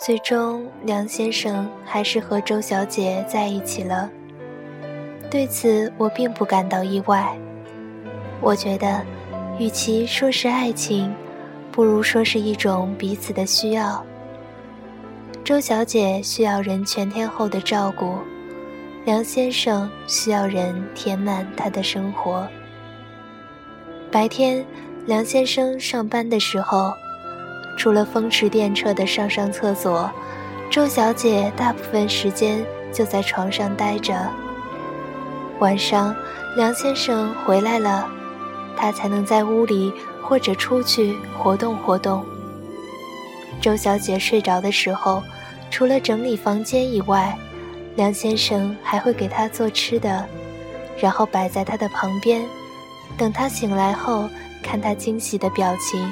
最终，梁先生还是和周小姐在一起了。对此，我并不感到意外。我觉得，与其说是爱情，不如说是一种彼此的需要。周小姐需要人全天候的照顾，梁先生需要人填满他的生活。白天，梁先生上班的时候，除了风驰电掣的上上厕所，周小姐大部分时间就在床上待着。晚上，梁先生回来了。他才能在屋里或者出去活动活动。周小姐睡着的时候，除了整理房间以外，梁先生还会给她做吃的，然后摆在她的旁边，等她醒来后看她惊喜的表情。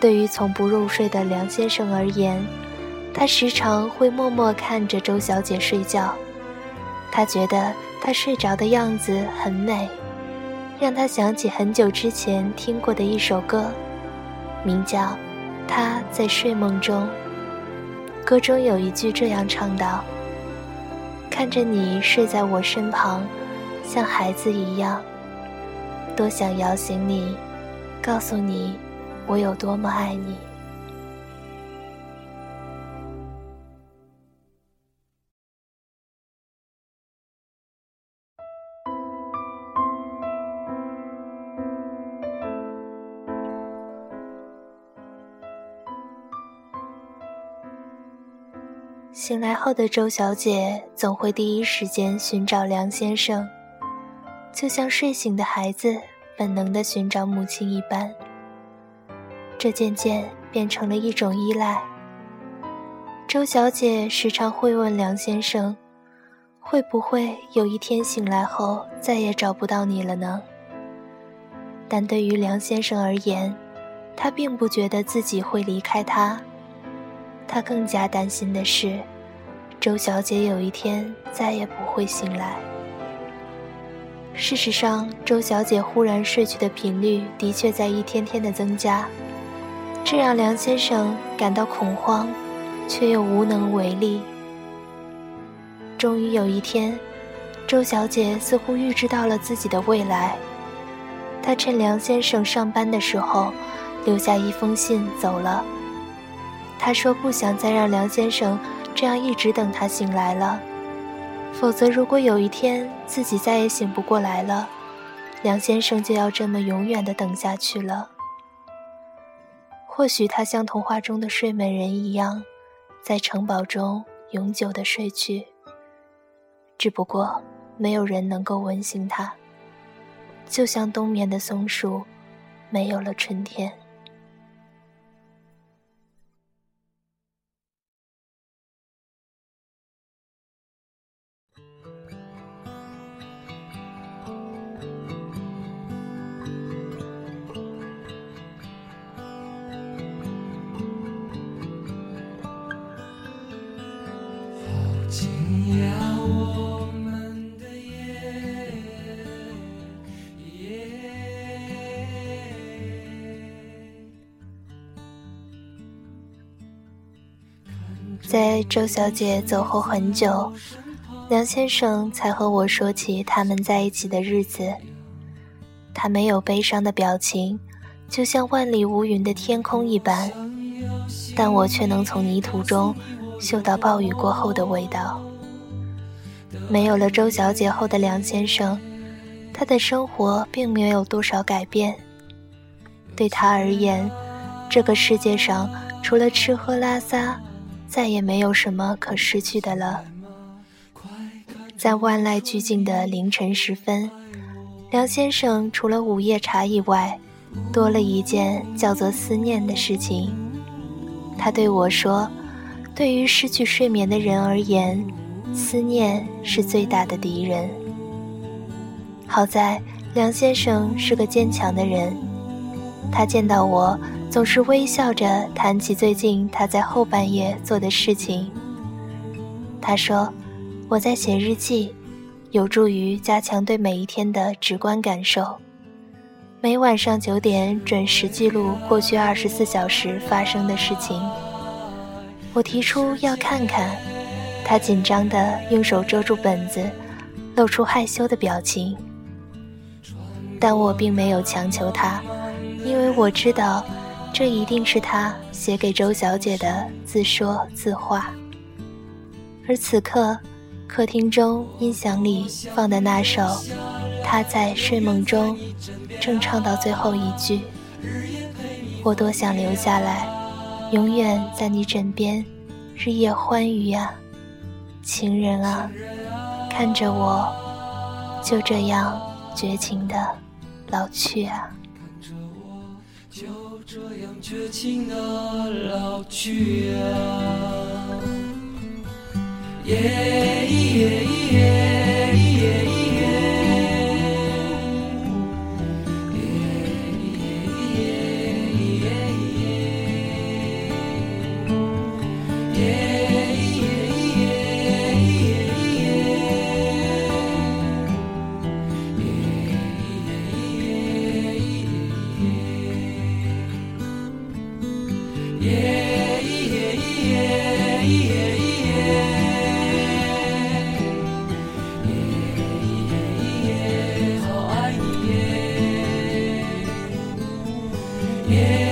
对于从不入睡的梁先生而言，他时常会默默看着周小姐睡觉，他觉得她睡着的样子很美。让他想起很久之前听过的一首歌，名叫《他在睡梦中》。歌中有一句这样唱道：“看着你睡在我身旁，像孩子一样，多想摇醒你，告诉你我有多么爱你。”醒来后的周小姐总会第一时间寻找梁先生，就像睡醒的孩子本能的寻找母亲一般。这渐渐变成了一种依赖。周小姐时常会问梁先生：“会不会有一天醒来后再也找不到你了呢？”但对于梁先生而言，他并不觉得自己会离开他。他更加担心的是，周小姐有一天再也不会醒来。事实上，周小姐忽然睡去的频率的确在一天天的增加，这让梁先生感到恐慌，却又无能为力。终于有一天，周小姐似乎预知到了自己的未来，她趁梁先生上班的时候，留下一封信走了。她说：“不想再让梁先生这样一直等他醒来了，否则如果有一天自己再也醒不过来了，梁先生就要这么永远的等下去了。或许他像童话中的睡美人一样，在城堡中永久的睡去。只不过没有人能够吻醒他，就像冬眠的松鼠，没有了春天。”在周小姐走后很久，梁先生才和我说起他们在一起的日子。他没有悲伤的表情，就像万里无云的天空一般，但我却能从泥土中嗅到暴雨过后的味道。没有了周小姐后的梁先生，他的生活并没有多少改变。对他而言，这个世界上除了吃喝拉撒，再也没有什么可失去的了。在万籁俱静的凌晨时分，梁先生除了午夜茶以外，多了一件叫做思念的事情。他对我说：“对于失去睡眠的人而言，思念是最大的敌人。”好在梁先生是个坚强的人，他见到我。总是微笑着谈起最近他在后半夜做的事情。他说：“我在写日记，有助于加强对每一天的直观感受。每晚上九点准时记录过去二十四小时发生的事情。我提出要看看，他紧张地用手遮住本子，露出害羞的表情。但我并没有强求他，因为我知道，这一定是他写给周小姐的自说自话。而此刻，客厅中音响里放的那首《他在睡梦中》，正唱到最后一句。我多想留下来，永远在你枕边，日夜欢愉啊，情人啊，看着我，就这样绝情的老去啊。看着我，就这样绝情的老去啊。耶耶耶耶耶耶耶耶耶耶耶耶，好爱你耶。